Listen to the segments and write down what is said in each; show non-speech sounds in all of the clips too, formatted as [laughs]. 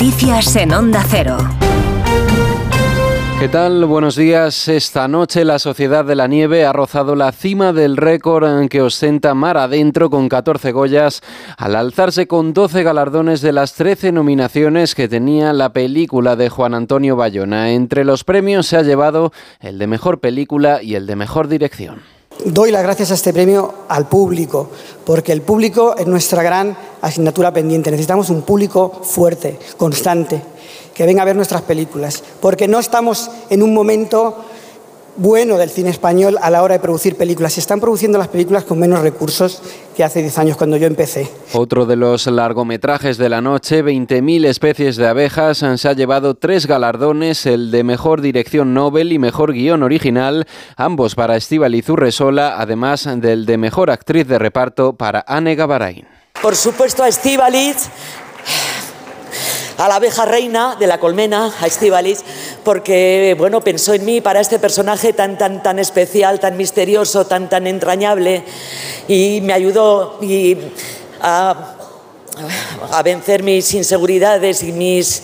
Noticias en Onda Cero. ¿Qué tal? Buenos días. Esta noche la Sociedad de la Nieve ha rozado la cima del récord que ostenta Mar Adentro con 14 Goyas al alzarse con 12 galardones de las 13 nominaciones que tenía la película de Juan Antonio Bayona. Entre los premios se ha llevado el de Mejor Película y el de Mejor Dirección. Doy las gracias a este premio al público, porque el público es nuestra gran asignatura pendiente. Necesitamos un público fuerte, constante, que venga a ver nuestras películas, porque no estamos en un momento bueno del cine español a la hora de producir películas. Se están produciendo las películas con menos recursos que hace 10 años cuando yo empecé. Otro de los largometrajes de la noche, 20.000 especies de abejas, se ha llevado tres galardones, el de Mejor Dirección Nobel y Mejor Guión Original, ambos para Estíbaliz Urresola, además del de Mejor Actriz de Reparto para Anne Gavarain. Por supuesto a Estíbaliz, a la abeja reina de la colmena, a Estíbaliz, porque bueno, pensó en mí para este personaje tan tan tan especial, tan misterioso, tan tan entrañable y me ayudó a, a vencer mis inseguridades y mis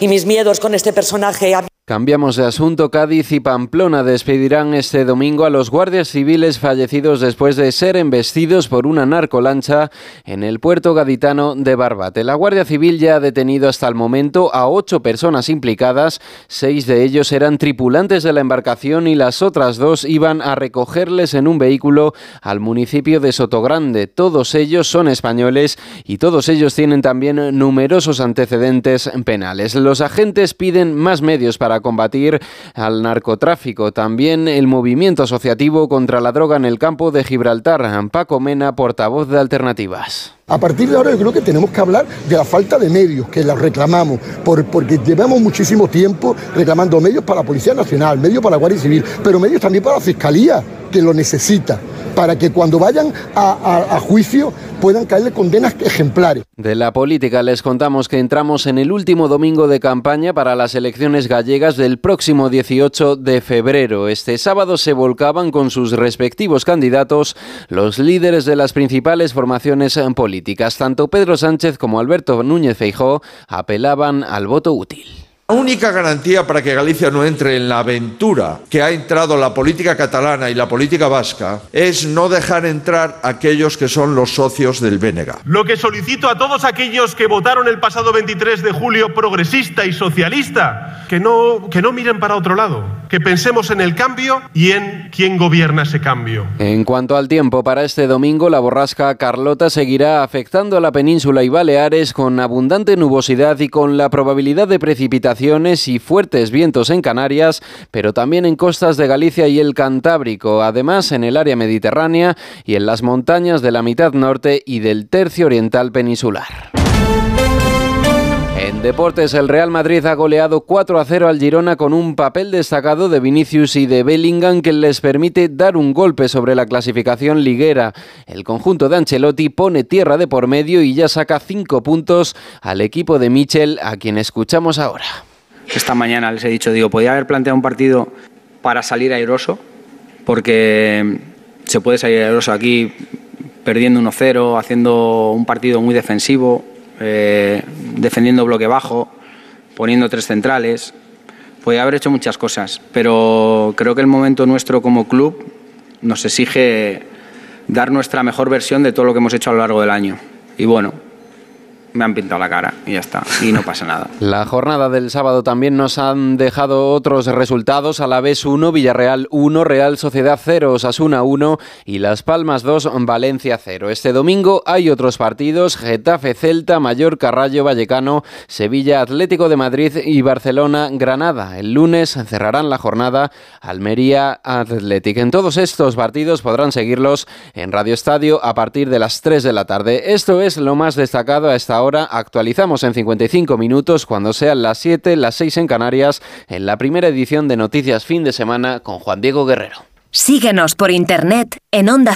y mis miedos con este personaje. Cambiamos de asunto. Cádiz y Pamplona despedirán este domingo a los guardias civiles fallecidos después de ser embestidos por una narcolancha en el puerto gaditano de Barbate. La Guardia Civil ya ha detenido hasta el momento a ocho personas implicadas. Seis de ellos eran tripulantes de la embarcación y las otras dos iban a recogerles en un vehículo al municipio de Sotogrande. Todos ellos son españoles y todos ellos tienen también numerosos antecedentes penales. Los agentes piden más medios para combatir al narcotráfico. También el movimiento asociativo contra la droga en el campo de Gibraltar. Paco Mena, portavoz de Alternativas. A partir de ahora yo creo que tenemos que hablar de la falta de medios que la reclamamos, por, porque llevamos muchísimo tiempo reclamando medios para la Policía Nacional, medios para la Guardia Civil, pero medios también para la Fiscalía, que lo necesita, para que cuando vayan a, juicio puedan caerle condenas ejemplares. De la política les contamos que entramos en el último domingo de campaña para las elecciones gallegas del próximo 18 de febrero. Este sábado se volcaban con sus respectivos candidatos los líderes de las principales formaciones políticas. Tanto Pedro Sánchez como Alberto Núñez Feijó apelaban al voto útil. La única garantía para que Galicia no entre en la aventura que ha entrado la política catalana y la política vasca es no dejar entrar a aquellos que son los socios del Bénega. Lo que solicito a todos aquellos que votaron el pasado 23 de julio progresista y socialista, que no, que no miren para otro lado, que pensemos en el cambio y en quién gobierna ese cambio. En cuanto al tiempo, para este domingo la borrasca Carlota seguirá afectando a la península y Baleares con abundante nubosidad y con la probabilidad de precipitación y fuertes vientos en Canarias, pero también en costas de Galicia y el Cantábrico, además en el área mediterránea y en las montañas de la mitad norte y del tercio oriental peninsular. En deportes, el Real Madrid ha goleado 4 a 0 al Girona con un papel destacado de Vinicius y de Bellingham que les permite dar un golpe sobre la clasificación liguera. El conjunto de Ancelotti pone tierra de por medio y ya saca 5 puntos al equipo de Michel, a quien escuchamos ahora. Esta mañana les he dicho, digo, podía haber planteado un partido para salir airoso, porque se puede salir airoso aquí perdiendo 1-0, haciendo un partido muy defensivo, eh, defendiendo bloque bajo, poniendo tres centrales. Podía haber hecho muchas cosas, pero creo que el momento nuestro como club nos exige dar nuestra mejor versión de todo lo que hemos hecho a lo largo del año. Y bueno, me han pintado la cara y ya está, y no pasa nada. [laughs] La jornada del sábado también nos han dejado otros resultados, a la vez 1, Villarreal 1, Real Sociedad 0, Osasuna 1 y Las Palmas 2, Valencia 0. Este domingo hay otros partidos, Getafe Celta, Mallorca Rayo Vallecano, Sevilla Atlético de Madrid y Barcelona Granada. El lunes cerrarán la jornada Almería Athletic. En todos estos partidos podrán seguirlos en Radio Estadio a partir de las 3 de la tarde. Esto es lo más destacado a esta actualizamos en 55 minutos cuando sean las 7, las 6 en Canarias, en la primera edición de Noticias Fin de Semana con Juan Diego Guerrero. Síguenos por internet en onda